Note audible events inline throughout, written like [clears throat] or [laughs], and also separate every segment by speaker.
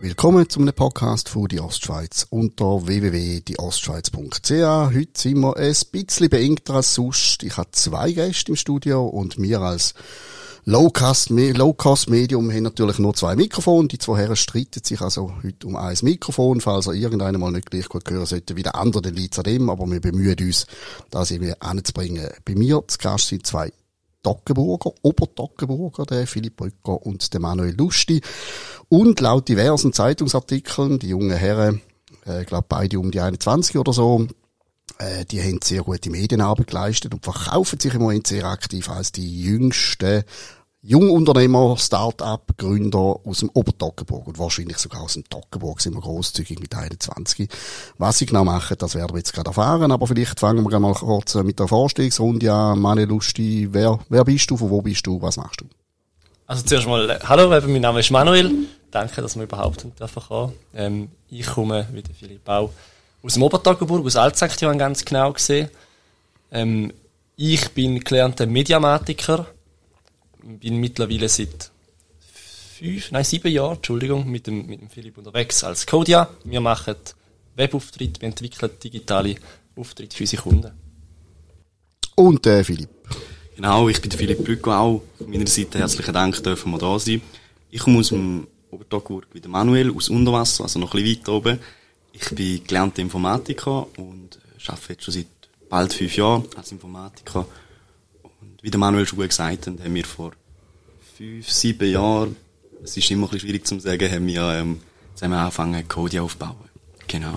Speaker 1: Willkommen zu einem Podcast von die Ostschweiz unter www.dieostschweiz.ch. Heute sind wir ein bisschen beengter als sonst. Ich habe zwei Gäste im Studio und wir als Low-Cost-Medium haben natürlich nur zwei Mikrofone. Die zwei Herren streiten sich also heute um ein Mikrofon. Falls er irgendeiner mal nicht gleich gut hören sollte wie der andere, dann liegt es an dem. Aber wir bemühen uns, das irgendwie anzubringen. Bei mir zu Gast sind zwei Toggenburger, Obertoggenburger, der Philipp Brücker und der Manuel Lusti. Und laut diversen Zeitungsartikeln, die jungen Herren, äh, glaube beide um die 21 oder so, äh, die haben sehr gute Medienarbeit geleistet und verkaufen sich im Moment sehr aktiv als die jüngsten Jungunternehmer, Start-up-Gründer aus dem Obertoggenburg und wahrscheinlich sogar aus dem Toggenburg sind wir großzügig mit 21. Was sie genau machen, das werden wir jetzt gerade erfahren, aber vielleicht fangen wir mal kurz mit der Vorstellungsrunde an. Meine Lusti, wer, wer bist du, von wo bist du, was machst du?
Speaker 2: Also zuerst mal, äh, hallo, mein Name ist Manuel. Danke, dass wir überhaupt kommen. Ähm, ich komme, wie der Philipp auch, aus dem Obertoggenburg, aus Altsankt ganz genau gesehen. Ähm, ich bin gelernter Mediamatiker bin mittlerweile seit fünf, nein, sieben Jahren, Entschuldigung, mit dem, mit dem Philipp unterwegs als Codia. Wir machen Webauftritt, wir entwickeln digitale Auftritte für unsere Kunden.
Speaker 1: Und äh, Philipp.
Speaker 3: Genau, ich bin der Philipp Brücko auch. Von meiner Seite herzlichen Dank, dürfen wir da sein. Ich komme aus dem Obertogburg wie der Manuel, aus Unterwasser, also noch ein bisschen weiter oben. Ich bin gelernter Informatiker und äh, arbeite jetzt schon seit bald fünf Jahren als Informatiker wie der Manuel schon gesagt hat, haben wir vor fünf, sieben Jahren, es ist immer ein bisschen schwierig zu sagen, haben wir ähm, zusammen angefangen, Code aufzubauen. Genau.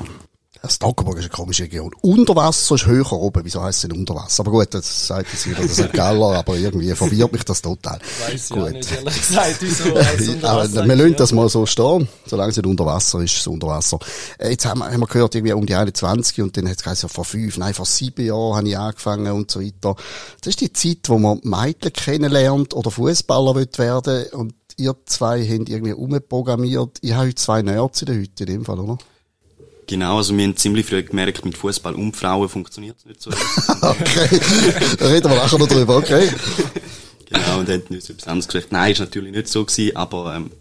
Speaker 1: Das ist eine komische Region. Unterwasser ist höher oben. Wieso heisst es denn Unterwasser? Aber gut, das sagt jetzt wieder das Galler, aber irgendwie verwirrt mich das total.
Speaker 2: Weiss gut. nicht, ehrlich gesagt, wieso [laughs]
Speaker 1: Wir lassen das mal so stehen. Solange es nicht unter Wasser ist, ist es unter Wasser. Äh, jetzt haben wir, haben wir gehört, irgendwie um die 21 und dann hat es geheißen, vor fünf, nein, vor sieben Jahren habe ich angefangen und so weiter. Das ist die Zeit, wo man Mädchen kennenlernt oder Fußballer wird werden und ihr zwei habt irgendwie umprogrammiert. Ich habe heute zwei Nerds in der Hütte in dem Fall, oder?
Speaker 3: Genau, also wir haben ziemlich früh gemerkt, mit Fußball und Frauen funktioniert es nicht so. [laughs]
Speaker 1: okay, da reden wir nachher noch drüber, okay.
Speaker 3: genau, und dann haben uns etwas anderes gesagt. Nein, ist natürlich nicht so gewesen, aber ähm,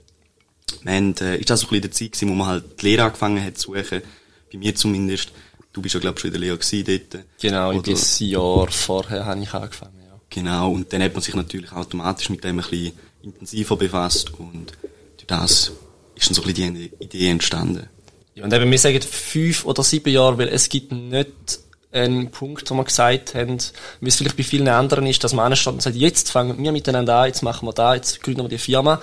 Speaker 3: wir haben, äh, ist das so ein bisschen der Zeit gewesen, wo man halt die Lehre angefangen hat zu suchen, bei mir zumindest. Du bist ja, glaube ich, schon in der Lehre gewesen dort.
Speaker 2: Genau, Oder, ein Jahr vorher habe ich angefangen, ja.
Speaker 3: Genau, und dann hat man sich natürlich automatisch mit dem ein bisschen intensiver befasst und durch das ist dann so ein bisschen die Idee entstanden.
Speaker 2: Ja, und eben, wir sagen fünf oder sieben Jahre, weil es gibt nicht einen Punkt, wo wir gesagt haben, wie es vielleicht bei vielen anderen ist, dass man ansteht und sagt, jetzt fangen wir miteinander an, jetzt machen wir da, jetzt gründen wir die Firma.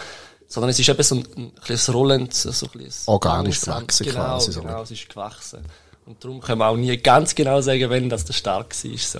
Speaker 2: Sondern es ist eben so ein, ein kleines Rollend, so ein kleines
Speaker 1: Organisch gewachsen
Speaker 2: genau,
Speaker 1: quasi.
Speaker 2: Genau, genau, es ist gewachsen. Und darum können wir auch nie ganz genau sagen, wenn das der Stark war. So.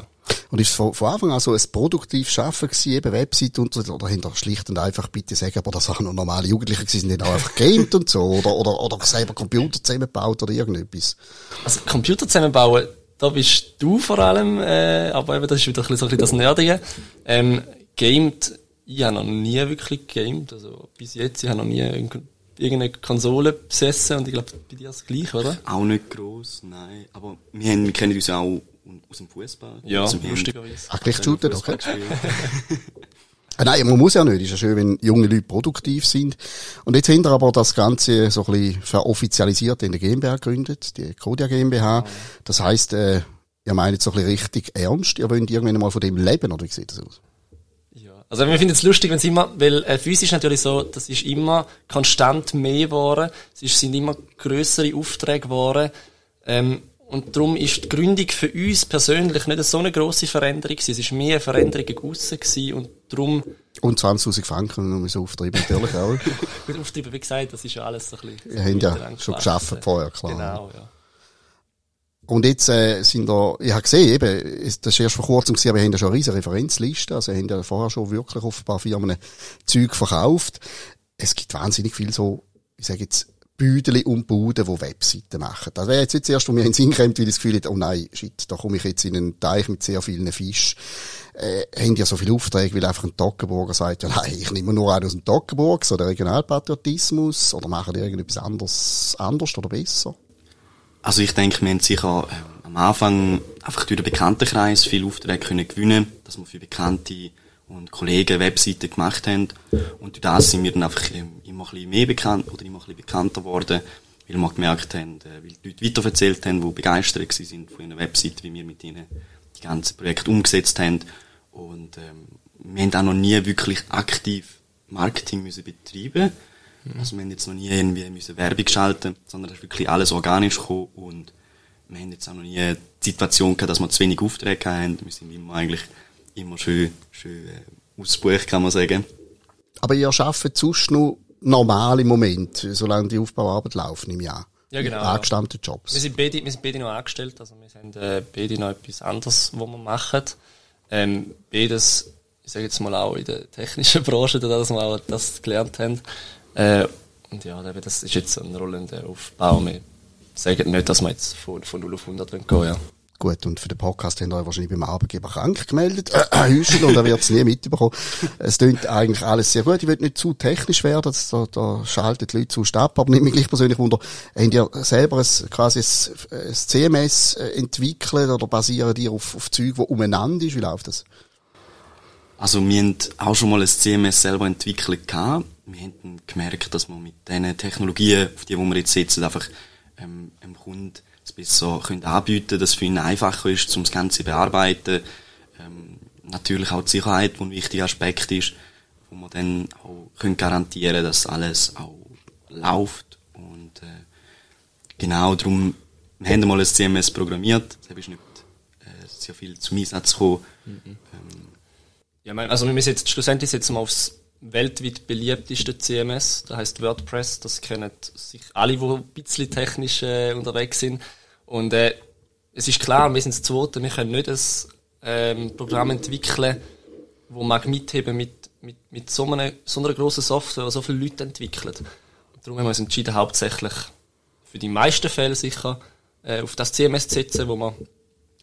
Speaker 1: Und ist es von, von Anfang an so ein produktives Schaffen gewesen, eben Website und so, oder hinter schlicht und einfach bitte sagen, aber das auch noch normale Jugendliche gewesen, sind auch einfach gamed und so, oder, oder, oder selber Computer zusammengebaut oder irgendetwas?
Speaker 2: Also, Computer zusammenbauen, da bist du vor allem, äh, aber eben, das ist wieder ein bisschen so ein bisschen das Nerdige. Ähm, gamed, ich habe noch nie wirklich gamed, also bis jetzt, ich habe noch nie irgendeine Konsole besessen und ich glaube, bei dir ist es gleich, oder?
Speaker 3: Auch nicht gross, nein. Aber wir, haben, wir kennen uns auch aus dem Fußball.
Speaker 2: Ja, lustigerweise.
Speaker 1: Ach, gleich shooten, okay. [laughs] [laughs] Ah, nein, man muss ja nicht. Ist ja schön, wenn junge Leute produktiv sind. Und jetzt haben wir aber das Ganze so ein bisschen veroffizialisiert in der GmbH gegründet, die Kodia GmbH. Das heisst, äh, ihr meint so ein bisschen richtig ernst. Ihr wollt irgendwann mal von dem leben, oder wie sieht das aus?
Speaker 2: Also wir finden es lustig, wenn es immer, weil äh, für uns ist natürlich so, das ist immer konstant mehr geworden, es ist, sind immer größere Aufträge geworden ähm, und darum ist die Gründung für uns persönlich nicht so eine grosse Veränderung gewesen. Es war mehr eine Veränderung aussen gewesen und darum...
Speaker 1: Und 20'000 Franken, nur so auftrieben natürlich auch. [laughs]
Speaker 2: Gut, auftrieben, wie gesagt, das ist ja alles so ein bisschen...
Speaker 1: Wir haben ja schon geschafft vorher, klar.
Speaker 2: Genau, ja.
Speaker 1: Und jetzt äh, sind da, ich habe gesehen, eben, das ist erst vor kurzem gewesen, aber wir haben ja schon eine riesige Referenzliste, also wir haben ja vorher schon wirklich auf ein paar Firmen Zeug verkauft. Es gibt wahnsinnig viel so, ich sage jetzt, Büdeli und Buden, die Webseiten machen. Das wäre jetzt nicht das erste, wo mir in den Sinn kommt, weil ich das Gefühl habe, oh nein, shit, da komme ich jetzt in einen Teich mit sehr vielen Fischen. Äh, haben ja so viele Aufträge, weil einfach ein Toggenburger sagt, ja nein, ich nehme nur einen aus dem Toggenburg, so der Regionalpatriotismus, oder machen die irgendetwas anderes, anders oder besser?
Speaker 3: Also ich denke, wir haben sicher äh, am Anfang einfach durch den Bekanntenkreis viele Aufträge können gewinnen, dass wir für bekannte und Kollegen Webseiten gemacht haben. Und durch das sind wir dann einfach immer ein bisschen mehr bekannt oder immer ein bisschen bekannter geworden, weil wir gemerkt haben, äh, weil die Leute weiterverzählt haben, die begeistert sind von ihren Webseiten, wie wir mit ihnen die ganzen Projekte umgesetzt haben. Und ähm, wir haben auch noch nie wirklich aktiv Marketing müssen betreiben mhm. Also wir haben jetzt noch nie irgendwie müssen Werbung schalten, sondern es ist wirklich alles organisch gekommen und wir haben jetzt auch noch nie die Situation gehabt, dass wir zu wenig Aufträge haben. Wir sind immer eigentlich immer schön, schön äh, ausgebucht, kann man sagen.
Speaker 1: Aber ihr arbeitet sonst noch normal im Moment, solange die Aufbauarbeit laufen im Jahr?
Speaker 2: Ja, genau.
Speaker 1: Angestammte Jobs.
Speaker 2: Wir sind beide, wir sind beide noch angestellt, also wir sind äh, beide noch etwas anderes, was wir machen. Ähm, beides, ich sage jetzt mal auch in der technischen [laughs] Branche, dass wir auch das gelernt haben. Äh, und ja, das ist jetzt ein rollender Aufbau. Wir sagen nicht, dass wir jetzt von, von 0 auf 100 gehen wollen, ja.
Speaker 1: Gut, und für den Podcast haben wir wahrscheinlich beim Arbeitgeber krank gemeldet, äh, Hüschen, und er wird es nie mitbekommen. Es klingt eigentlich alles sehr gut. Ich will nicht zu technisch werden, da, da schalten die Leute zu ab, aber nehme mich gleich persönlich wunder, habt ihr selber ein, quasi ein, ein CMS äh, entwickelt oder basieren die auf, auf Zeug, die umeinander ist? Wie läuft das?
Speaker 3: Also wir haben auch schon mal ein CMS selber entwickelt gehabt. Wir haben gemerkt, dass wir mit diesen Technologien, auf die, die wir jetzt setzen, einfach ähm, dem Kunden es besser können anbieten dass es für ihn einfacher ist, um das Ganze zu bearbeiten. Ähm, natürlich auch die Sicherheit, die ein wichtiger Aspekt ist, wo wir dann auch können garantieren dass alles auch läuft. Und äh, genau darum, wir haben mal ein CMS programmiert, das ist nicht äh, sehr viel zum Einsatz gekommen. Mhm. Ähm,
Speaker 2: ja, also wir müssen jetzt schlussendlich setzen wir aufs weltweit beliebteste CMS, das heißt WordPress. Das kennen sich alle, die ein bisschen technisch äh, unterwegs sind. Und äh, es ist klar, wir sind das Zweite, wir können nicht ein ähm, Programm entwickeln, wo man mitheben mit, mit, mit so, einer, so einer grossen Software, die so viele Leute entwickeln. Und darum haben wir uns entschieden, hauptsächlich für die meisten Fälle sicher äh, auf das CMS zu setzen, wo man,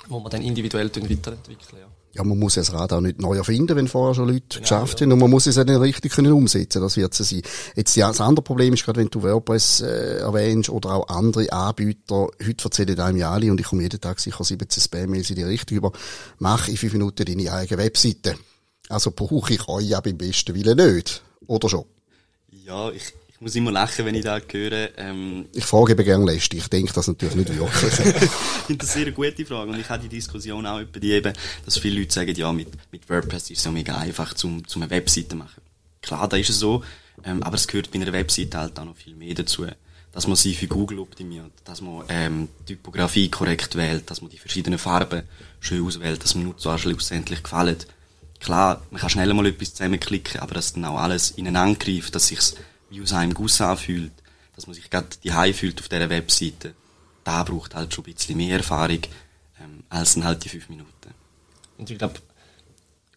Speaker 2: wo man dann individuell weiterentwickeln. Ja
Speaker 1: ja, man muss das Rad auch nicht neu erfinden, wenn vorher schon Leute genau, geschafft ja. haben. Und man muss es auch nicht richtig können umsetzen. Das wird es sein. Jetzt, ja, das andere Problem ist gerade, wenn du WordPress äh, erwähnst oder auch andere Anbieter. Heute erzählen einem ja alle, und ich komme jeden Tag sicher 17 Spam-Mails in die Richtung über, mach in fünf Minuten deine eigene Webseite. Also brauche ich euch ja beim besten Willen nicht. Oder schon?
Speaker 3: Ja, ich, ich muss immer lachen, wenn ich da höre. Ähm,
Speaker 1: ich frage eben gerne lästig. Ich denke das natürlich nicht wirklich. [laughs]
Speaker 3: ich finde das sehr eine gute Frage. Und ich habe die Diskussion auch über die eben, dass viele Leute sagen, ja, mit, mit WordPress ist es ja mega einfach, zum, zum eine Webseite machen. Klar, da ist es so. Ähm, aber es gehört bei einer Webseite halt auch noch viel mehr dazu. Dass man sie für Google optimiert, dass man ähm, Typografie korrekt wählt, dass man die verschiedenen Farben schön auswählt, dass man Nutzer schlussendlich gefallen. Klar, man kann schnell mal etwas zusammenklicken, aber dass dann auch alles ineinander greift, dass sich's wie aus einem Guss anfühlt, dass man sich gerade die fühlt auf dieser Webseite, da braucht halt schon ein bisschen mehr Erfahrung ähm, als dann halt die fünf Minuten.
Speaker 2: Und ich glaube,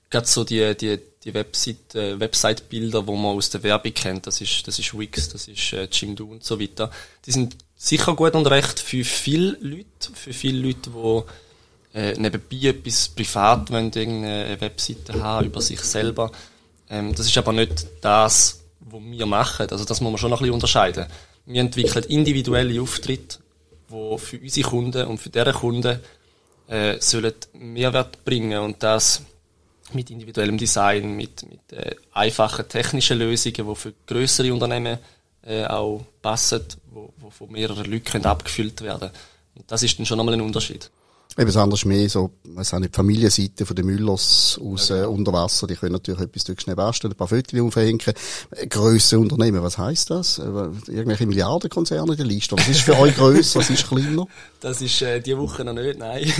Speaker 2: gerade so die, die, die Website, äh, Website-Bilder, wo man aus der Werbung kennt, das ist, das ist Wix, das ist äh, Jimdo und so weiter, die sind sicher gut und recht für viele Leute, für viele Leute, die äh, nebenbei etwas privat wollen, irgendeine Webseite haben über sich selber. Ähm, das ist aber nicht das, wo wir machen. Also das muss man schon noch ein bisschen unterscheiden. Wir entwickeln individuelle Auftritte, die für unsere Kunden und für deren Kunden äh, sollen Mehrwert bringen und das mit individuellem Design, mit, mit äh, einfachen technischen Lösungen, die für größere Unternehmen äh, auch passen, wo, wo von mehreren Leuten abgefüllt werden. Und das ist dann schon einmal ein Unterschied.
Speaker 1: Eben das andere ist mehr so, auch nicht, die Familienseite von den Müllers aus ja, genau. äh, unter Wasser, die können natürlich etwas durch schnell basteln, ein paar Fotos aufhängen. Grösse Unternehmen, was heisst das? Äh, irgendwelche Milliardenkonzerne in der Liste? Was ist für euch grösser, was ist kleiner?
Speaker 2: Das ist äh, diese Woche noch nicht, nein.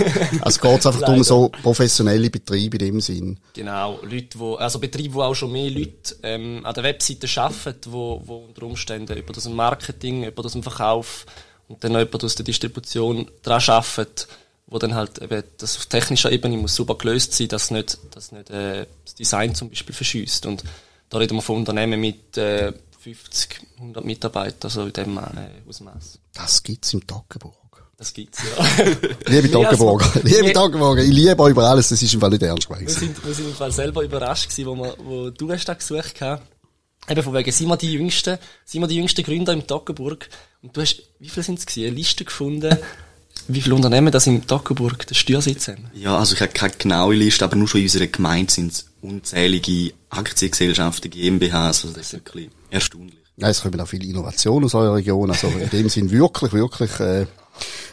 Speaker 1: also geht einfach um so professionelle Betriebe in dem Sinn?
Speaker 2: Genau, Leute, wo, also Betriebe, wo auch schon mehr Leute ähm, an der Webseite arbeiten, wo, wo unter Umständen über das Marketing, über das Verkauf und dann noch jemand aus der Distribution dran arbeitet, wo dann halt eben das auf technischer Ebene muss super gelöst sein, dass nicht, dass nicht äh, das Design zum Beispiel verschießt. Und da reden wir von Unternehmen mit äh, 50, 100 Mitarbeitern, also in dem äh, Ausmaß.
Speaker 1: Das gibt's im Toggenburg.
Speaker 2: Das gibt's, ja. [laughs]
Speaker 1: liebe Toggenburger, [laughs] liebe Toggenburger, ich liebe euch über alles, das ist im Fall nicht ernst
Speaker 2: gewesen. Wir sind, wir sind im Fall selber überrascht gewesen, wo, wir, wo du hast da gesucht hast. Eben von wegen, sind wir die Jüngsten, sind wir die jüngsten Gründer im Toggenburg. Und du hast, wie viele sind es gewesen? Eine Liste gefunden, wie viele Unternehmen das in Toggenburg den Steuersitz haben?
Speaker 3: Ja, also ich habe keine genaue Liste, aber nur schon in unserer Gemeinde sind es unzählige Aktiengesellschaften, GmbHs, also das ist wirklich erstaunlich.
Speaker 1: Ja, es kommen auch viele Innovationen aus eurer Region, also in dem Sinn wirklich, wirklich, äh,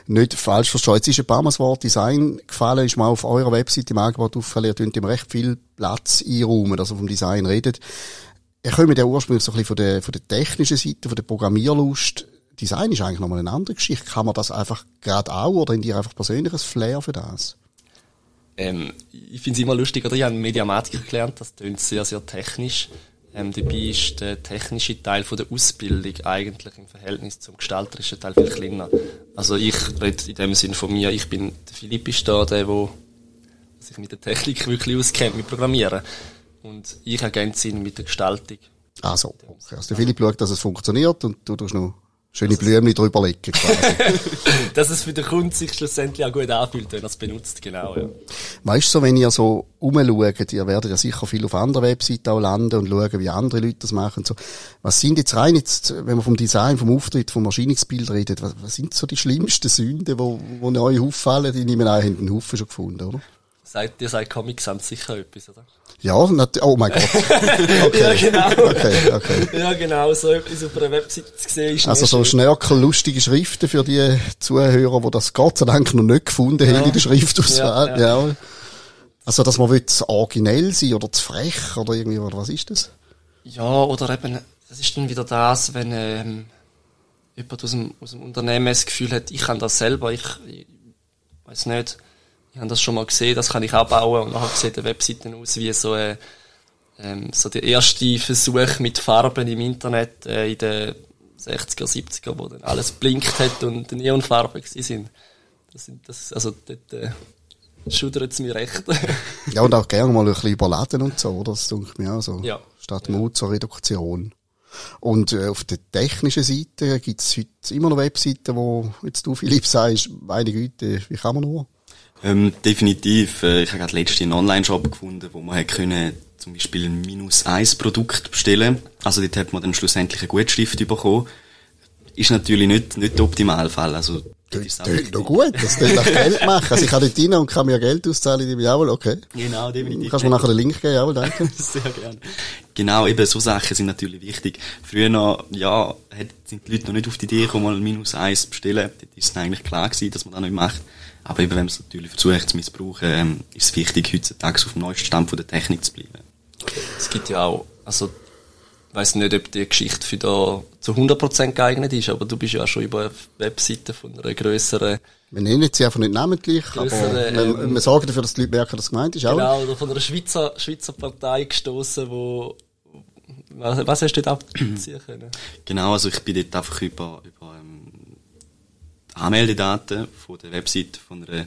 Speaker 1: nicht falsch verstehen. Jetzt ist ein paar Mal das Wort Design gefallen, ist mal auf eurer Webseite im Angebot aufgefallen, ihr könnt ihm recht viel Platz einräumen, dass ihr vom Design redet. Ihr kommt ja ursprünglich so ein bisschen von der, von der technischen Seite, von der Programmierlust. Design ist eigentlich nochmal eine andere Geschichte. Kann man das einfach gerade auch oder in dir einfach persönliches Flair für das?
Speaker 2: Ähm, ich finde es immer lustig, oder? Ich habe Mediamatik gelernt, das klingt sehr, sehr technisch. Ähm, dabei ist der technische Teil von der Ausbildung eigentlich im Verhältnis zum gestalterischen Teil viel kleiner. Also ich rede in dem Sinn von mir, ich bin, der Philipp ist da, der, der sich mit der Technik wirklich auskennt, mit Programmieren. Und ich gerne Sinn mit der Gestaltung.
Speaker 1: Also, okay. also der Philipp schaut, dass es funktioniert und du tust noch Schöne Blümchen drüber legen, quasi. [laughs]
Speaker 2: Dass es für den Kunden sich schlussendlich auch gut anfühlt, wenn er es benutzt, genau, ja.
Speaker 1: Weißt du, so, wenn ihr so umschaut, ihr werdet ja sicher viel auf anderen Webseiten auch landen und schauen, wie andere Leute das machen, so. Was sind jetzt rein jetzt, wenn man vom Design, vom Auftritt, vom Erscheinungsbild redet, was, was sind so die schlimmsten Sünden, wo, wo euch auffallen? Die nehmen auch einen Haufen schon gefunden, oder?
Speaker 2: Sagt, ihr sagt Comics haben sicher etwas, oder?
Speaker 1: Ja, natürlich. Oh mein Gott. [laughs]
Speaker 2: Okay. ja, genau.
Speaker 1: Okay, okay.
Speaker 2: Ja, genau. So etwas auf einer Webseite zu sehen ist
Speaker 1: Also so schnörkel lustige Schriften für die Zuhörer, die das Gott sei Dank noch nicht gefunden ja. haben in der Schriftauswahl. Ja, ja. ja. Also, dass man will originell sein oder zu frech oder irgendwie, oder was ist das?
Speaker 2: Ja, oder eben, das ist dann wieder das, wenn ähm, jemand aus dem, aus dem Unternehmen das Gefühl hat, ich kann das selber, ich, ich weiß nicht, ich habe das schon mal gesehen, das kann ich auch bauen und nachher sieht die Webseite aus wie so, äh, ähm, so der erste Versuch mit Farben im Internet äh, in den 60er, 70er, wo dann alles blinkt hat und Neonfarben sind. Das sind das, also dort, äh, schudert es mir recht. [laughs]
Speaker 1: ja, und auch gerne mal ein bisschen überladen und so, oder? Das denke ich mir auch so.
Speaker 2: Ja.
Speaker 1: Statt Mut zur Reduktion. Und äh, auf der technischen Seite gibt es heute immer noch Webseiten, wo jetzt du, Philipp, sagst, meine Güte, wie kann man nur?
Speaker 3: Ähm, definitiv. Äh, ich habe gerade letztens einen Online-Shop gefunden, wo man können zum Beispiel ein minus eins Produkt bestellen. Also dort hat man dann schlussendlich eine Gutschrift bekommen. Ist natürlich nicht, nicht der Optimalfall. Also,
Speaker 1: das ist doch gut, das tut nach Geld machen. Also ich kann dort rein und kann mir Geld auszahlen, die jawohl, okay.
Speaker 3: Genau, definitiv.
Speaker 1: Kannst du mir nachher den Link geben, jawohl, danke. [laughs]
Speaker 3: Sehr gerne. Genau, eben so Sachen sind natürlich wichtig. Früher noch, ja, sind die Leute noch nicht auf die Idee gekommen, mal minus eins zu bestellen. Dort ist eigentlich klar gewesen, dass man das nicht macht. Aber eben, wenn man es natürlich versucht zu missbrauchen, ähm, ist es wichtig, heutzutage auf dem neuesten Stand von der Technik zu bleiben.
Speaker 2: Es gibt ja auch, also, ich weiss nicht, ob die Geschichte für da zu 100% geeignet ist, aber du bist ja auch schon über Webseiten von einer grösseren
Speaker 1: wir nennen sie einfach nicht namentlich, aber ähm, wir, wir sorgen dafür, dass die Leute merken, dass es gemeint ist.
Speaker 2: Genau, auch. oder von einer Schweizer, Schweizer Partei gestoßen, wo was, was hast du dort abziehen [clears throat] können?
Speaker 3: Genau, also ich bin dort einfach über, über Anmeldedaten von der Website von einer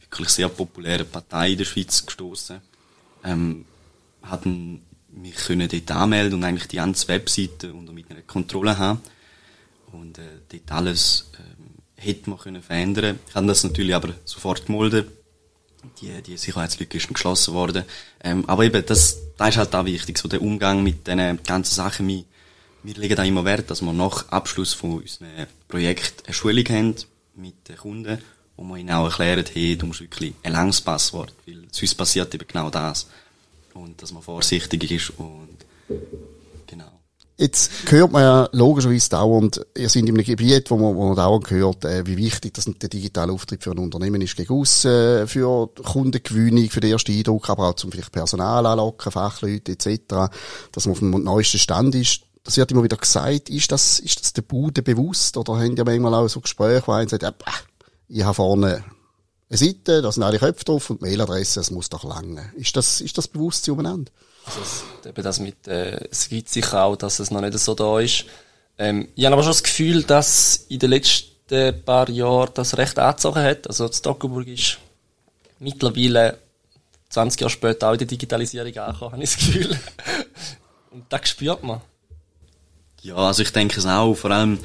Speaker 3: wirklich sehr populären Partei in der Schweiz gestoßen. Ähm, hatten mich können dort anmelden und eigentlich die ganze Webseite unter meiner Kontrolle haben. Und äh, dort alles ähm, hätte man können verändern. Ich habe das natürlich aber sofort gemeldet. Die, die Sicherheitslücke ist geschlossen worden. Ähm, aber eben, das, das ist halt auch wichtig, so der Umgang mit diesen ganzen Sachen. Wir wir legen da immer Wert, dass wir nach Abschluss von unserem Projekt eine Schulung haben mit den Kunden, wo wir ihnen auch erklären, hey, du musst wirklich ein langes Passwort, weil sonst passiert eben genau das. Und dass man vorsichtig ist und genau.
Speaker 1: Jetzt hört man ja logischerweise dauernd, ihr seid in einem Gebiet, wo man, wo man dauernd hört, äh, wie wichtig das der digitale Auftritt für ein Unternehmen ist gegen aussen, äh, für Kundengewinnung, für den ersten Eindruck, aber auch zum vielleicht Personal anlocken, Fachleute etc., dass man auf dem neuesten Stand ist das wird immer wieder gesagt, ist das, ist das der Bude bewusst? Oder haben ja manchmal auch so Gespräche, wo einer sagt, ich habe vorne eine Seite, da sind alle Köpfe drauf und Mailadresse, es muss doch lange. Ist das, ist das Bewusstsein umeinander?
Speaker 2: Also es, eben das mit, äh, es gibt sicher auch, dass es noch nicht so da ist. Ähm, ich habe aber schon das Gefühl, dass in den letzten paar Jahren das recht angezogen hat. Also das Toggenburg ist mittlerweile 20 Jahre später auch in der Digitalisierung angekommen, [laughs] habe ich das Gefühl. Und das spürt man.
Speaker 3: Ja, also ich denke es auch. Vor allem,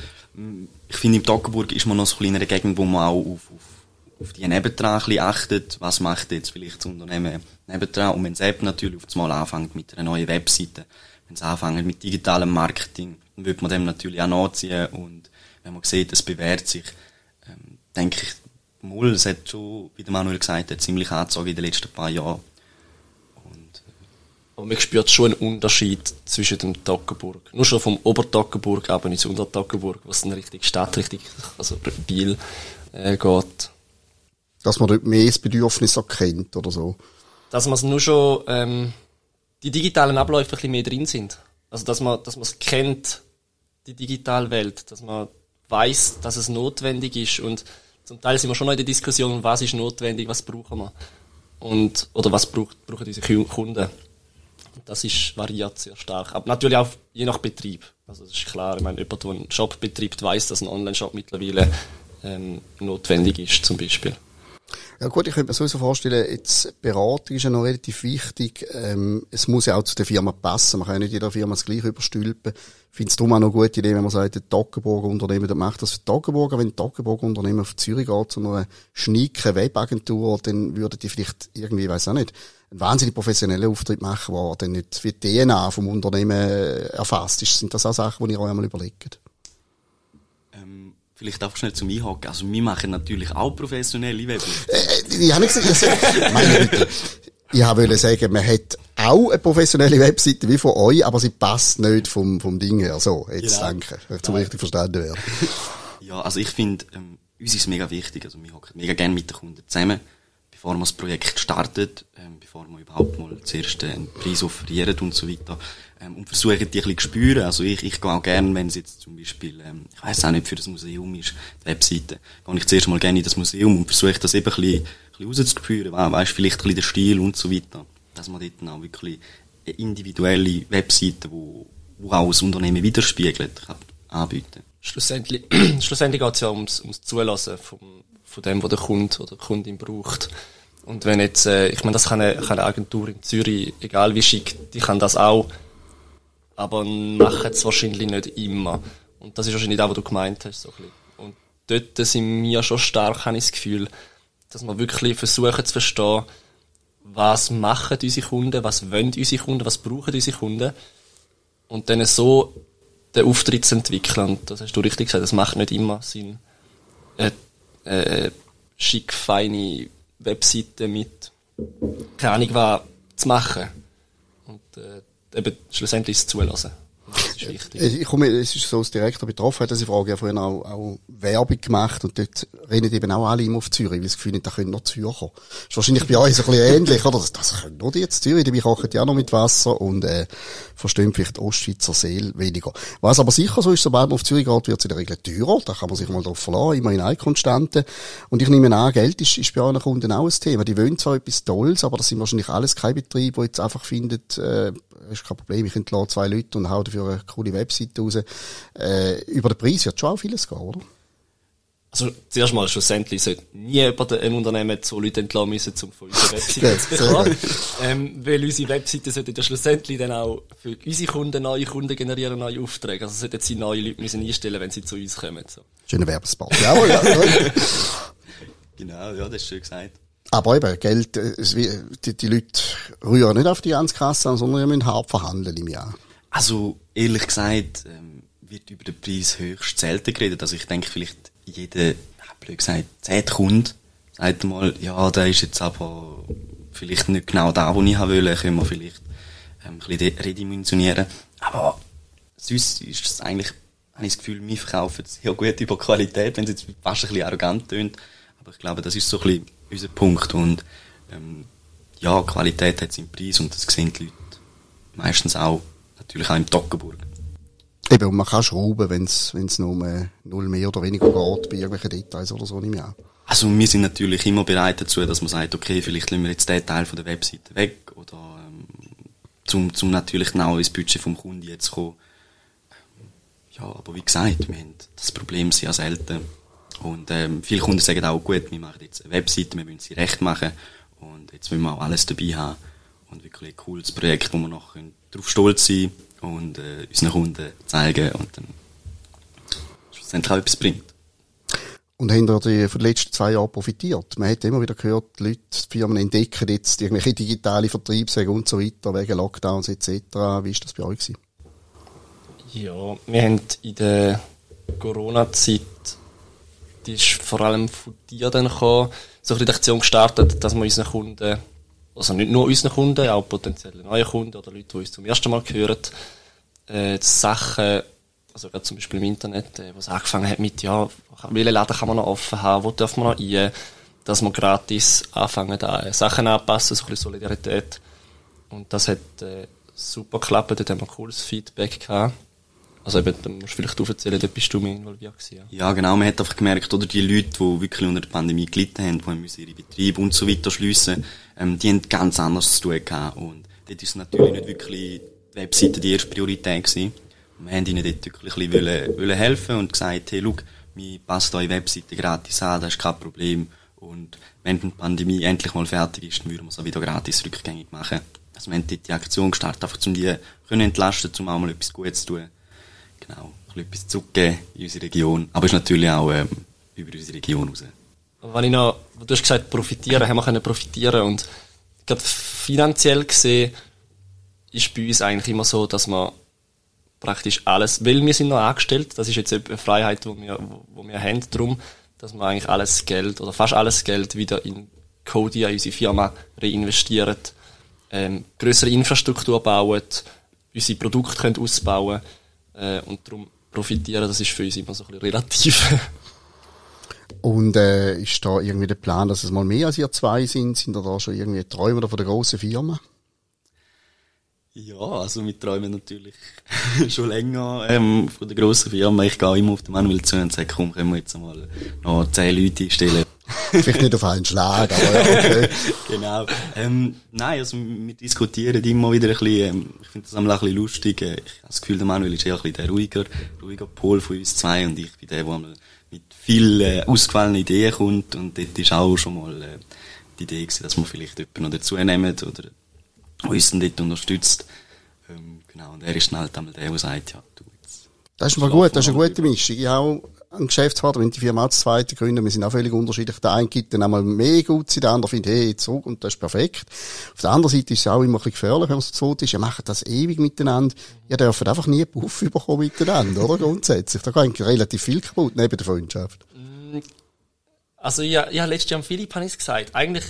Speaker 3: ich finde, im Toggenburg ist man noch so ein in einer Gegend, wo man auch auf, auf, auf die nebendran achtet. Was macht jetzt vielleicht das Unternehmen nebendran? Und wenn es eben natürlich auf einmal anfängt mit einer neuen Webseite, wenn es anfängt mit digitalem Marketing, dann wird man dem natürlich auch nachziehen. Und wenn man sieht, es bewährt sich, ähm, denke ich, Mull, es hat schon, wie der Manuel gesagt hat, ziemlich angezogen in den letzten paar Jahren. Und,
Speaker 2: Aber man spürt schon einen Unterschied zwischen dem Toggenburg. Nur schon vom Obertoggenburg aber ins Untertoggenburg, was dann richtig Stadt, richtig, also Biel, äh, geht.
Speaker 1: Dass man dort mehr das Bedürfnis erkennt oder so.
Speaker 2: Dass man nur schon, ähm, die digitalen Abläufe ein bisschen mehr drin sind. Also, dass man, dass man es kennt, die digitale Welt, dass man weiß, dass es notwendig ist und zum Teil sind wir schon noch in der Diskussion, was ist notwendig, was brauchen wir und oder was braucht, brauchen diese Kunden. Das ist variiert sehr stark, aber natürlich auch je nach Betrieb. Also das ist klar. Ich meine, jemand, der einen Shop betreibt, weiß, dass ein Online-Shop mittlerweile ähm, notwendig ist, zum Beispiel.
Speaker 1: Ja gut, ich könnte mir sowieso vorstellen, jetzt Beratung ist ja noch relativ wichtig. Ähm, es muss ja auch zu der Firma passen. Man kann ja nicht jeder Firma das gleiche überstülpen. Ich finde es darum auch noch eine gute Idee, wenn man sagt, ein Toggenburger Unternehmen, der macht das für Toggenburger. Wenn ein Toggenburger Unternehmen auf Zürich geht, zu einer schnieken Webagentur, dann würden die vielleicht irgendwie, ich weiß auch nicht, einen wahnsinnig professionellen Auftritt machen, der dann nicht wie die DNA vom Unternehmen erfasst ist. Sind das auch Sachen, die ihr euch einmal überlegt?
Speaker 3: Vielleicht einfach schnell zum Einhaken. Also, wir machen natürlich auch professionelle Webseiten.
Speaker 1: Äh, ich habe nicht gesagt, [laughs] meine Güte. Ich wollte sagen, man hat auch eine professionelle Webseite wie von euch, aber sie passt nicht vom, vom Ding her. So, jetzt genau. danke. Ich zum richtig verstanden werden.
Speaker 3: Ja, also ich finde, ähm, uns ist mega wichtig. Also, wir hocken mega gerne mit den Kunden zusammen, bevor man das Projekt startet, ähm, bevor wir überhaupt mal zuerst einen Preis offerieren und so weiter ähm, und versuchen die ein bisschen zu spüren. Also ich, ich gehe auch gerne, wenn es jetzt zum Beispiel, ähm, ich weiß auch nicht, für das Museum ist, die Webseite, gehe ich zuerst mal gerne in das Museum und versuche das eben ein bisschen, ein bisschen rauszuspüren, weißt, vielleicht ein bisschen den Stil und so weiter. Dass man dort auch wirklich eine individuelle Webseite, wo, wo auch das Unternehmen widerspiegelt, kann anbieten.
Speaker 2: Schlussendlich, [clears throat] schlussendlich geht es ja ums, ums Zulassen vom, von dem, was der Kunde oder die Kundin braucht. Und wenn jetzt, äh, ich meine, das kann eine, kann eine Agentur in Zürich, egal wie schick, die kann das auch aber machen es wahrscheinlich nicht immer. Und das ist wahrscheinlich das, was du gemeint hast. So und dort sind wir schon stark, habe ich das Gefühl, dass wir wirklich versuchen zu verstehen, was machen unsere Kunden, was wollen unsere Kunden, was brauchen unsere Kunden. Und dann so den Auftritt zu entwickeln. Und das hast du richtig gesagt, das macht nicht immer Sinn, eine schick, feine Webseite mit, keine Ahnung was, zu machen. Und äh, eben schlussendlich es zulassen. Ist wichtig.
Speaker 1: Ich komme, es ist so als Direktor betroffen, hat diese Frage ja vorhin auch, auch Werbung gemacht und dort reden eben auch alle immer auf Zürich, weil das Gefühl nicht, da können noch Zürcher. Das ist wahrscheinlich bei so ein bisschen ähnlich, oder? Das, das können nur die jetzt Zürich, die kochen ja noch mit Wasser und, äh, verstehen vielleicht Ostschweizer Seele weniger. Was aber sicher so ist, sobald man auf Zürich geht, wird es in der Regel teurer. Da kann man sich mal drauf verlassen, immer in eine Konstante. Und ich nehme an, Geld ist, ist bei euren Kunden auch ein Thema. Die wollen zwar etwas Tolles, aber das sind wahrscheinlich alles keine Betriebe, die jetzt einfach findet, äh, ist kein Problem, ich entlade zwei Leute und hau dafür eine coole Webseite raus. Äh, über den Preis wird schon auch vieles gehen, oder?
Speaker 2: Also, zuerst mal, schlussendlich sollte nie jemand ein Unternehmen so Leute entlassen müssen, um von unserer Webseite zu bekommen. ähm, weil unsere Webseite sollte ja schlussendlich dann auch für unsere Kunden neue Kunden generieren, neue Aufträge. Also, sollten sie neue Leute müssen einstellen, wenn sie zu uns kommen. So.
Speaker 1: Schöner Werbespot. Ja, ja. [laughs]
Speaker 3: genau, ja, das ist schön gesagt.
Speaker 1: Aber eben, Geld, äh, die, die Leute rühren nicht auf die Ernstkasse an, sondern müssen hart verhandeln im Jahr.
Speaker 3: Also, ehrlich gesagt, ähm, wird über den Preis höchst selten geredet. Also, ich denke, vielleicht jeder, blöd gesagt, zehnte Kunde sagt mal, ja, der ist jetzt aber vielleicht nicht genau da, wo ich haben will, können wir vielleicht ähm, ein bisschen redimensionieren. Aber sonst ist es eigentlich, habe ich das Gefühl, wir verkaufen sehr gut über Qualität, wenn es jetzt fast ein bisschen arrogant tönt. Aber ich glaube, das ist so ein bisschen unser Punkt. Und ähm, ja, Qualität hat seinen Preis und das sehen die Leute meistens auch, natürlich auch im Toggenburg.
Speaker 1: Eben, und man kann schrauben, wenn es nur um null mehr oder weniger geht, bei irgendwelchen Details oder so, nicht mehr.
Speaker 3: Also wir sind natürlich immer bereit dazu, dass man sagt, okay, vielleicht lassen wir jetzt den Teil von der Webseite weg oder ähm, zum, zum natürlich genau ins Budget vom Kunden jetzt kommen. Ja, aber wie gesagt, wir haben das Problem sehr selten. Und ähm, viele Kunden sagen auch, gut, wir machen jetzt eine Webseite, wir müssen sie recht machen und jetzt wollen wir auch alles dabei haben und wirklich ein cooles Projekt, wo wir noch darauf stolz sein und äh, unseren Kunden zeigen und dann schlussendlich auch etwas bringt.
Speaker 1: Und haben die von den letzten zwei Jahren profitiert? Man hat immer wieder gehört, die Leute, die Firmen entdecken jetzt irgendwelche digitale Vertriebswege und so weiter, wegen Lockdowns etc. Wie ist das bei euch gewesen?
Speaker 2: Ja, wir haben in der Corona-Zeit die ist vor allem von dir dann gekommen, so eine Redaktion gestartet, dass wir unseren Kunden also nicht nur unseren Kunden, auch potenzielle neue Kunden oder Leute, die uns zum ersten Mal hören, äh, Sachen, also gerade zum Beispiel im Internet, äh, wo es angefangen hat mit, ja, welche Laden kann man noch offen haben, wo dürfen wir noch rein, dass wir gratis anfangen, da äh, Sachen anpassen, so ein bisschen Solidarität. Und das hat äh, super geklappt, dort haben wir cooles Feedback gehabt. Also eben, da musst du vielleicht aufzählen, dort bist du mehr involviert gewesen.
Speaker 3: Ja. ja, genau, man hat einfach gemerkt, oder die Leute, die wirklich unter der Pandemie gelitten haben, die müssen ihre Betriebe und so weiter schliessen, ähm, die haben ganz anders zu tun gehabt. Und dort ist natürlich nicht wirklich die Webseite die erste Priorität gewesen. Wir haben ihnen dort wirklich ein bisschen wollen, helfen und gesagt, hey, schau, wir passen eure Webseite gratis an, das ist kein Problem. Und wenn die Pandemie endlich mal fertig ist, dann würden wir es auch wieder gratis rückgängig machen. Also wir haben dort die Aktion gestartet, einfach um die können entlasten, um auch mal etwas Gutes zu tun. Genau, ein etwas zurückgeben in unsere Region. Aber es ist natürlich auch ähm, über unsere Region raus.
Speaker 2: Wenn ich noch, du hast gesagt, profitieren, haben wir können profitieren und gerade finanziell gesehen ist bei uns eigentlich immer so, dass man praktisch alles, weil wir sind noch angestellt, das ist jetzt eine Freiheit, die wir, wo wir haben, darum, dass wir eigentlich alles Geld oder fast alles Geld wieder in Codia, unsere Firma, reinvestieren, ähm, größere Infrastruktur bauen, unsere Produkte können ausbauen äh, und darum profitieren, das ist für uns immer so ein bisschen relativ. [laughs]
Speaker 1: Und äh, ist da irgendwie der Plan, dass es mal mehr als ihr zwei sind? Sind da, da schon irgendwie Träume von der grossen Firma?
Speaker 3: Ja, also wir träumen natürlich [laughs] schon länger ähm, von der grossen Firma. Ich gehe immer auf den Manuel zu und sage, komm, können wir jetzt mal noch zehn Leute einstellen.
Speaker 1: Vielleicht nicht auf einen Schlag, aber ja, okay. [laughs]
Speaker 3: genau. Ähm, nein, also wir diskutieren immer wieder ein bisschen, ähm, ich finde das auch ein bisschen lustig. Äh, ich habe das Gefühl, der Manuel ist eher ein bisschen der ruhiger, ruhiger Pol von uns zwei und ich bin der, der mit vielen äh, ausgefallenen Ideen kommt und dort ist auch schon mal äh, die Idee gewesen, dass wir vielleicht jemanden noch dazu nehmen oder uns dann dort unterstützt. Ähm, genau, und er ist dann halt einmal der, der sagt, ja, du jetzt.
Speaker 1: Das ist mal gut, das ist eine gute Mischung. Ich habe ein Geschäftspartner, wenn die Firma als zweite gründen, wir sind auch völlig unterschiedlich. Der eine gibt dann einmal mehr gut, der andere findet, hey, zurück und das ist perfekt. Auf der anderen Seite ist es auch immer ein bisschen gefährlich, wenn man zu zweit ist. Ihr macht das ewig miteinander. Ihr dürft einfach nie Puff bekommen miteinander, oder? Grundsätzlich. Da geht relativ viel kaputt neben der Freundschaft.
Speaker 2: Also, ja, ja, letztes Jahr Philipp ich es gesagt. Eigentlich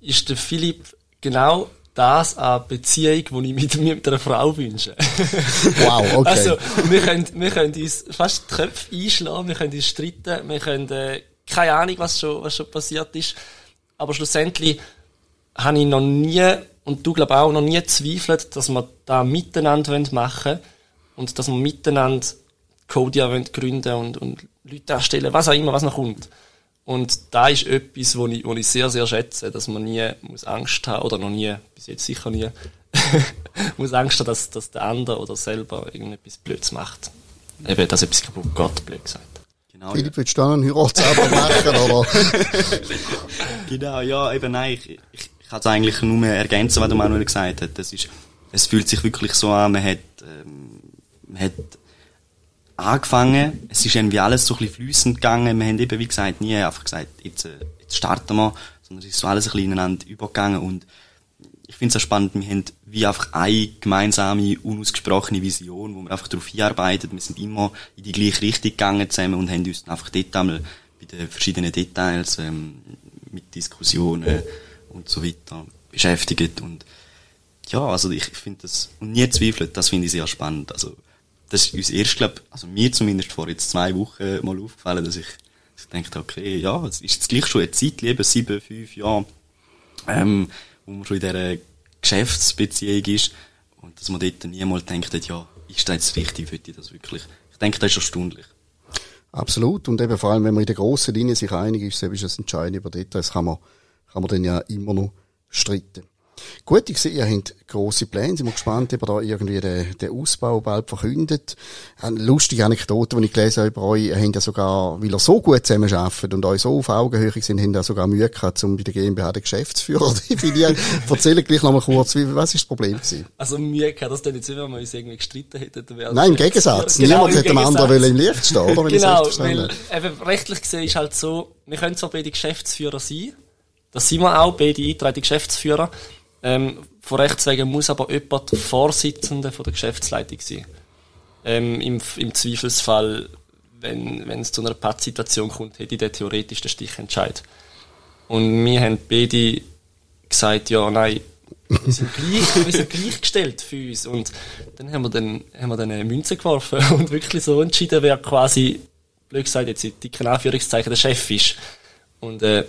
Speaker 2: ist der Philipp genau das eine Beziehung, die ich mit, mit einer Frau wünsche. [laughs]
Speaker 1: wow, okay.
Speaker 2: Also, wir können, wir können uns fast die Köpfe einschlagen, wir können uns streiten, wir können, äh, keine Ahnung, was schon, was schon passiert ist. Aber schlussendlich habe ich noch nie, und du glaub auch, noch nie zweifelt, dass wir da miteinander machen wollen und dass wir miteinander Codia gründen und, und Leute erstellen, was auch immer, was noch kommt. Und da ist etwas, wo ich, wo ich sehr, sehr schätze, dass man nie muss Angst haben, oder noch nie, bis jetzt sicher nie, [laughs] muss Angst haben, dass, dass der andere oder selber irgendetwas Blöds macht. Eben, dass etwas kaputt geht, blöd gesagt.
Speaker 1: Genau, Philipp, ja. willst du einen Heiratsalbum machen, oder? [laughs]
Speaker 3: genau, ja, eben nein, ich, ich, ich kann es eigentlich nur mehr ergänzen, was der Manuel gesagt hat. Das ist, es fühlt sich wirklich so an, man hat, ähm, man hat angefangen. Es ist irgendwie alles so ein bisschen fließend gegangen. Wir haben eben, wie gesagt, nie einfach gesagt, jetzt, äh, jetzt starten wir, sondern es ist so alles ein bisschen ineinander übergegangen und ich finde es auch spannend, wir haben wie einfach eine gemeinsame, unausgesprochene Vision, wo wir einfach darauf hinarbeiten. Wir sind immer in die gleiche Richtung gegangen zusammen und haben uns dann einfach dort einmal bei den verschiedenen Details ähm, mit Diskussionen und so weiter beschäftigt und ja, also ich finde das, und nie zweifelt, das finde ich sehr spannend. Also das ist uns erst, glaub, also mir zumindest vor jetzt zwei Wochen mal aufgefallen, dass ich, dass ich dachte, okay, ja, es ist jetzt gleich schon eine Zeit, lieber sieben, fünf Jahre, ähm, wo man schon in dieser Geschäftsbeziehung ist und dass man dort niemals denkt, ja, ist das jetzt richtig, will ich das wirklich? Ich denke, das ist erstaunlich.
Speaker 1: Absolut. Und eben vor allem, wenn man in der grossen Linie sich einig ist, ist das entscheidend über Details, kann man, kann man dann ja immer noch streiten. Gut, ich sehe, ihr habt grosse Pläne. Sind wir gespannt, ob ihr da irgendwie den, den Ausbau bald verkündet. Eine lustige Anekdote, die ich gelesen habe über euch. Ihr habt ja sogar, weil ihr so gut zusammen arbeitet und euch so auf Augenhöhe sind, habt ihr sogar Mühe gehabt, um bei der GmbH den Geschäftsführer [laughs] zu definieren. Erzähl gleich noch mal kurz, wie, was ist das Problem gewesen?
Speaker 2: Also Mühe gehabt, dass dann jetzt wenn wir uns irgendwie gestritten hätten.
Speaker 1: Nein, im Gegensatz. Genau, Niemand hätte dem anderen im Licht stehen, oder?
Speaker 2: Genau, weil, eben, rechtlich gesehen ist halt so, wir können zwar beide Geschäftsführer sein, das sind wir auch, beide eingetragene Geschäftsführer, ähm, von Rechts wegen muss aber jemand Vorsitzender von der Geschäftsleitung sein. Ähm, im, Im Zweifelsfall, wenn, es zu einer Pattsituation kommt, hätte ich der theoretisch den Stichentscheid. Und wir haben beide gesagt, ja, nein, wir sind, gleich, [laughs] wir sind gleichgestellt für uns. Und dann haben wir dann, haben wir dann eine Münze geworfen [laughs] und wirklich so entschieden, wer quasi, blöd gesagt, jetzt in dicken Anführungszeichen der Chef ist. Und, äh,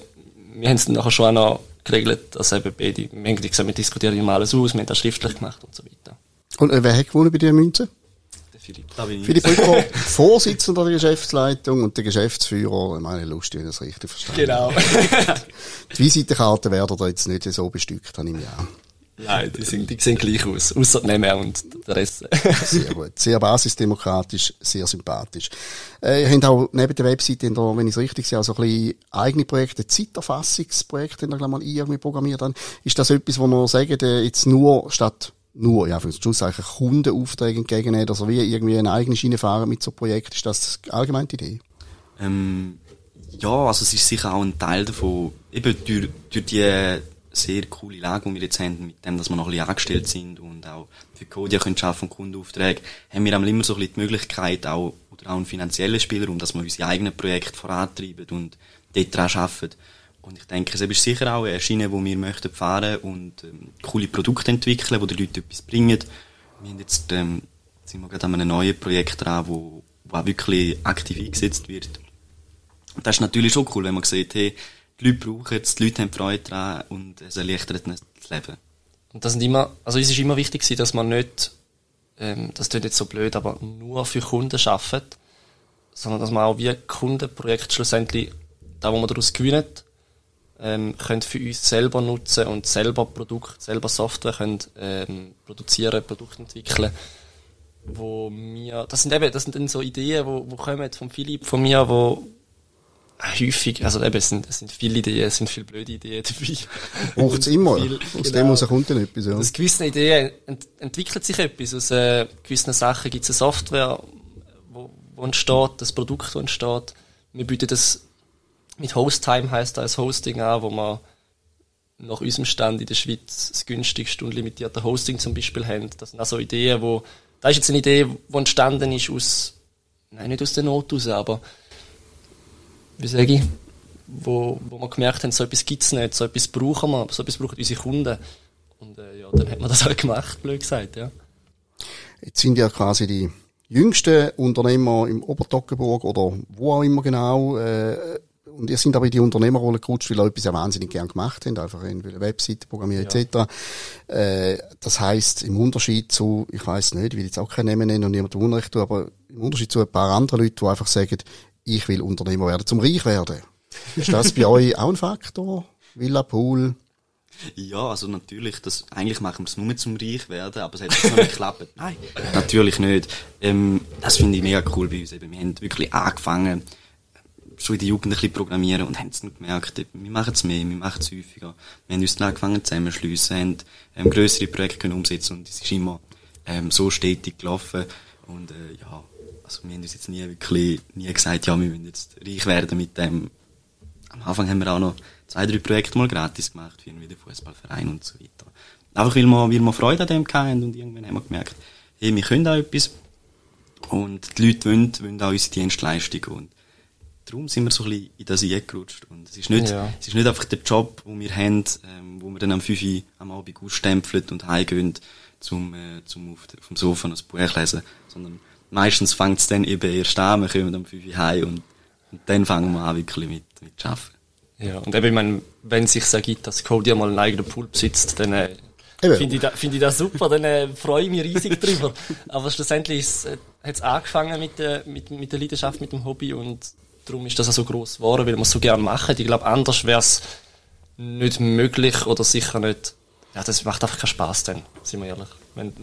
Speaker 2: wir haben es dann nachher schon auch noch geregelt, dass eben beide, wir haben gesagt, wir diskutieren immer alles aus, wir haben das schriftlich gemacht und so weiter.
Speaker 1: Und äh, wer hat gewonnen bei dieser Münze?
Speaker 2: Der Philipp.
Speaker 3: Da bin ich.
Speaker 1: Philipp Rücko, [laughs] Vorsitzender der Geschäftsleitung und der Geschäftsführer, ich meine, lustig, wenn ich das richtig verstanden
Speaker 2: Genau. [laughs]
Speaker 1: Die Visitenkarten werden da jetzt nicht so bestückt, habe ich mir auch.
Speaker 2: Nein, die, sind, die sehen gleich aus. Ausser die Nehmen und der Rest. [laughs]
Speaker 1: Sehr gut. Sehr basisdemokratisch, sehr sympathisch. Äh, ihr habt auch neben der Webseite, in der, wenn ich es richtig sehe, also ein bisschen eigene Projekte, Zeiterfassungsprojekte, die ihr gleich mal irgendwie programmiert habt. Ist das etwas, wo ihr sagt, äh, jetzt nur statt nur, ja, für den Schluss eigentlich Kundenaufträge entgegennehmen, also wie irgendwie eine eigene Schiene fahren mit so einem Projekt, ist das allgemein die Idee?
Speaker 3: Ähm, ja, also es ist sicher auch ein Teil davon, eben durch, durch die sehr coole Lage, die wir jetzt haben, mit dem, dass wir noch ein bisschen angestellt sind und auch für Codia können schaffen und Kundenaufträge, haben wir immer so ein bisschen die Möglichkeit, auch, oder auch einen finanziellen Spielraum, dass wir unsere eigenen Projekte vorantreiben und dort dran arbeiten. Und ich denke, es ist sicher auch eine Schiene, wo wir möchten fahren und ähm, coole Produkte entwickeln, wo die Leute etwas bringen. Wir haben jetzt, ähm, sind wir gerade an einem neuen Projekt dran, wo, wo auch wirklich aktiv eingesetzt wird. Und das ist natürlich schon cool, wenn man sieht, hey, die Leute brauchen es, die Leute haben Freude daran und es erleichtert ihnen das Leben.
Speaker 2: Und das sind immer, also es ist immer wichtig gewesen, dass man nicht, ähm, das klingt jetzt so blöd, aber nur für Kunden arbeitet, sondern dass man auch wie Kundenprojekte schlussendlich, da wo man daraus gewinnt, ähm, können für uns selber nutzen und selber Produkt, selber Software können, ähm, produzieren, Produkte entwickeln, wo mir, das sind eben, das sind dann so Ideen, wo, wo kommen von Philipp, von mir, wo häufig, also eben, es sind, es sind viele Ideen, es sind viele blöde Ideen dabei.
Speaker 1: Braucht es immer.
Speaker 2: Viel-
Speaker 1: Aus
Speaker 2: genau.
Speaker 1: dem heraus kommt dann etwas, ja.
Speaker 2: Aus gewissen Ideen ent entwickelt sich etwas. Aus äh, gewissen Sachen gibt es eine Software, wo, wo entsteht, das Produkt, das entsteht. Wir bieten das mit Hosttime heisst das, als Hosting an, wo wir nach unserem Stand in der Schweiz das günstigste und limitierte Hosting zum Beispiel haben. Das sind also Ideen, wo, da ist jetzt eine Idee, die entstanden ist aus, nein, nicht aus der Not raus, aber, wie sage ich, wo, wo wir gemerkt haben, so etwas gibt's nicht, so etwas brauchen wir, so etwas brauchen unsere Kunden. Und äh, ja, dann hat man das [laughs] halt gemacht, blöd gesagt, ja.
Speaker 1: Jetzt sind ja quasi die jüngsten Unternehmer im Obertoggenburg oder wo auch immer genau, äh, und ihr sind aber in die Unternehmerrolle gerutscht, weil ihr etwas ja wahnsinnig gern gemacht habt, einfach in eine Webseite programmieren etc. Äh, das heißt im Unterschied zu, ich weiß nicht, ich will jetzt auch keinen Namen nennen und niemandem Unrecht tun, aber im Unterschied zu ein paar anderen Leuten, die einfach sagen, ich will Unternehmer werden, zum Reich werden. Ist das bei euch auch ein Faktor? Villa Pool?
Speaker 3: Ja, also natürlich, das, eigentlich machen wir es nur zum Reich werden, aber es hat noch nicht geklappt. [laughs] Nein, natürlich nicht. Ähm, das finde ich mega cool bei uns. Eben. Wir haben wirklich angefangen, schon in der Jugend ein bisschen programmieren und haben es noch gemerkt, wir machen es mehr, wir machen es häufiger. Wir haben uns dann angefangen zusammenschliessen, haben ähm, grössere Projekte können umsetzen und es ist immer ähm, so stetig gelaufen. Und äh, ja, also wir haben uns jetzt nie wirklich nie gesagt, ja, wir müssen jetzt reich werden mit dem. Am Anfang haben wir auch noch zwei, drei Projekte mal gratis gemacht, für den Fußballverein und so weiter. Einfach weil wir, weil wir Freude an dem hatten und irgendwann haben wir gemerkt, hey, wir können auch etwas und die Leute wollen, wollen auch unsere Dienstleistung und darum sind wir so ein bisschen in das eingerutscht und es ist nicht,
Speaker 2: Ja.
Speaker 3: es ist nicht einfach der Job, den wir haben, ähm, wo wir dann am 5 Uhr am Abend ausstempeln und heimgehen, zum, äh, zum auf vom Sofa noch ein Buch lesen, sondern meistens fängt es dann eben erst an, wir kommen am 5 Uhr heim und, und dann fangen wir an wirklich mit, mit zu arbeiten.
Speaker 2: Ja, und eben, ich meine, wenn es sich ergibt, dass Cody mal einen eigenen Pool besitzt, dann äh, finde ich, da, find ich das super, dann äh, freue ich mich riesig [laughs] drüber. Aber schlussendlich äh, hat es angefangen mit der, mit, mit der Leidenschaft, mit dem Hobby und darum ist das auch so groß geworden, weil wir es so gerne machen. Ich glaube, anders wäre es nicht möglich oder sicher nicht. Ja, das macht einfach keinen Spaß dann, sind wir ehrlich. Wenn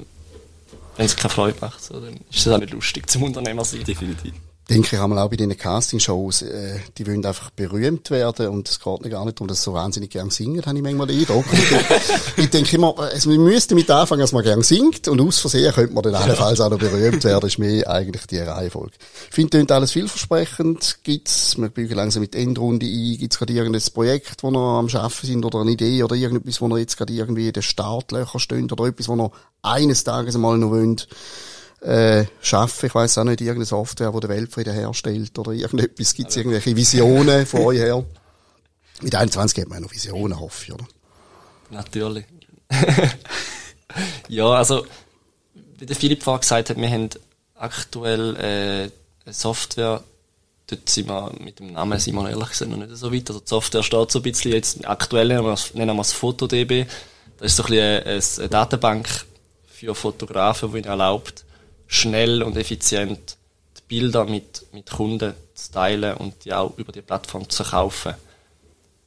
Speaker 2: wenn es keine Freude macht, so, dann ist es auch nicht lustig zum Unternehmer sein.
Speaker 3: Definitiv.
Speaker 1: Denke ich einmal auch bei diesen Castingshows, äh, die wollen einfach berühmt werden und es geht gar nicht darum, dass sie so wahnsinnig gern singen, habe ich manchmal den Eindruck. [laughs] Ich denke- immer, also wir müssten damit anfangen, dass man gern singt und aus Versehen könnte man dann allenfalls auch noch berühmt werden, ist mir eigentlich die Reihenfolge. Ich finde, klingt alles vielversprechend. Gibt's, wir bügen langsam mit der Endrunde ein, gibt's gerade irgendein Projekt, wo wir am Schaffen sind oder eine Idee oder irgendetwas, wo wir jetzt gerade irgendwie in den Startlöchern stehen oder etwas, wo wir eines Tages einmal noch wollen, äh, schaffen. Ich weiß auch nicht, irgendeine Software, die den Weltfrieden herstellt oder irgendetwas. Gibt es irgendwelche Visionen von euch her? Mit 21 hat man ja noch Visionen, hoffe ich, oder?
Speaker 2: Natürlich. [laughs] ja, also, wie der Philipp vorhin gesagt hat, wir haben aktuell äh, eine Software, dort sind wir mit dem Namen, sind wir ehrlich gesagt noch nicht so weit. Also die Software steht so ein bisschen jetzt, aktuell nennen wir es, nennen wir es FotoDB. Das ist so ein bisschen eine, eine Datenbank für Fotografen, die ihnen erlaubt, schnell und effizient die Bilder mit, mit Kunden zu teilen und die auch über die Plattform zu verkaufen.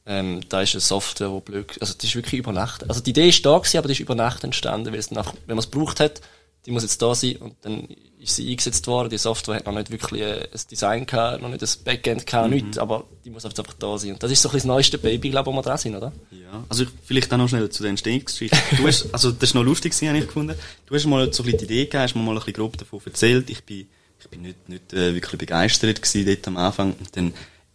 Speaker 2: Ähm, da ist eine Software, die blöd, also die ist wirklich über Nacht, also die Idee ist da gewesen, aber die ist über Nacht entstanden, weil es nach, wenn man es gebraucht hat, die muss jetzt da sein und dann ist sie eingesetzt worden. Die Software hat noch nicht wirklich ein Design gehabt, noch nicht ein Backend gehabt, mhm. nichts, aber die muss einfach da sein. Und das ist so ein bisschen das neueste Baby, glaube ich, wo wir dran sind, oder?
Speaker 3: Ja, also vielleicht auch noch schnell zu der Entstehungsgeschichte. Du hast, also das ist noch lustig, habe ich gefunden. Du hast mal so ein bisschen die Idee gehabt, hast mir mal ein bisschen grob davon erzählt. Ich bin, ich bin nicht, nicht äh, wirklich begeistert gewesen dort am Anfang. Und dann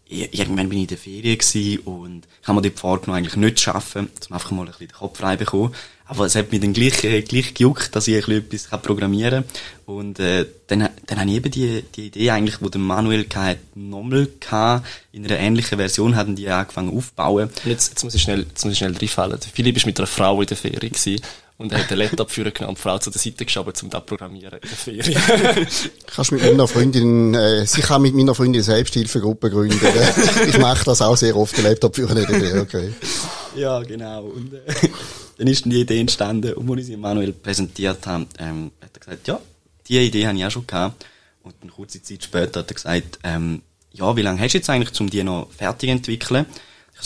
Speaker 3: irgendwann bin ich in der Ferien gewesen und ich habe mir dort vorgenommen, eigentlich nicht zu arbeiten, um einfach mal ein bisschen den Kopf frei bekommen. Aber es hat mich dann gleich, äh, gleich gejuckt, dass ich ein bisschen etwas programmieren kann. Und, äh, dann, dann habe ich eben die, die Idee eigentlich, wo der Manuel hatte, nochmal hatte, in einer ähnlichen Version hatten die angefangen aufzubauen.
Speaker 2: Jetzt, jetzt muss ich schnell, jetzt muss ich schnell reinfallen. Philipp ist mit einer Frau in der Ferie gewesen. Und er hat den Laptop für genommen und die Frau zu der Seite geschoben, um das programmieren in der Ferien. [laughs]
Speaker 1: Kannst mit meiner Freundin, äh, sie kann mit meiner Freundin Selbsthilfegruppe gründen. [laughs] ich mache das auch sehr oft, den Laptop für eine Ferien, okay.
Speaker 3: Ja, genau. Und, äh, [laughs] dann ist die Idee entstanden. Und als ich sie Manuel präsentiert habe, ähm, hat er gesagt, ja, die Idee habe ich auch schon gehabt. Und eine kurze Zeit später hat er gesagt, ähm, ja, wie lange hast du jetzt eigentlich, um die noch fertig zu entwickeln?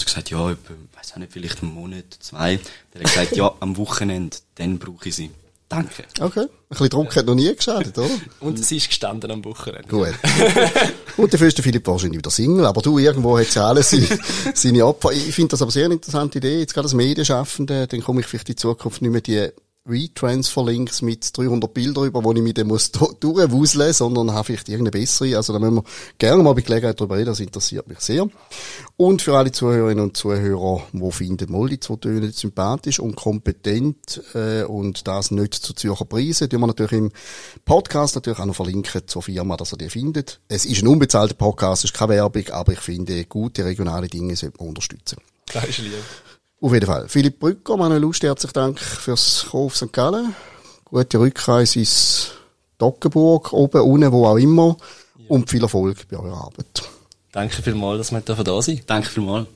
Speaker 3: Ich habe gesagt, ja, etwa, weiß auch nicht, vielleicht einen Monat, zwei. Dann hat gesagt, ja, am Wochenende, dann brauche ich sie. Danke.
Speaker 1: Okay. Ein bisschen Druck hat noch nie geschadet, oder? [laughs]
Speaker 2: Und sie ist gestanden am Wochenende.
Speaker 1: Gut. Und dafür ist der Philipp wahrscheinlich wieder Single, aber du, irgendwo hat ja alles seine, seine Opfer. Ich finde das aber sehr eine interessante Idee, jetzt gerade als Medienschaffende, dann komme ich vielleicht in Zukunft nicht mehr die Retransfer-Links mit 300 Bildern über, wo ich mich dann muss [laughs] durchwuseln sondern habe vielleicht irgendeine bessere. Also da müssen wir gerne mal bei Gelegenheit darüber reden, das interessiert mich sehr. Und für alle Zuhörerinnen und Zuhörer, die finden mal die zwei Töne sympathisch und kompetent äh, und das nicht zu Zürcher Preisen, tun wir natürlich im Podcast natürlich auch noch verlinken zur Firma, dass ihr die findet. Es ist ein unbezahlter Podcast, es ist keine Werbung, aber ich finde, gute regionale Dinge sollte man unterstützen.
Speaker 2: Das ist lieb.
Speaker 1: Auf jeden Fall. Philipp Brücker, Manuel Lust, herzlichen Dank fürs Kommen auf St. Gallen. Gute Rückreise ins Dockenburg, oben, unten, wo auch immer. Ja. Und viel Erfolg bei eurer Arbeit.
Speaker 2: Danke vielmals, dass wir da sein
Speaker 3: Danke vielmals.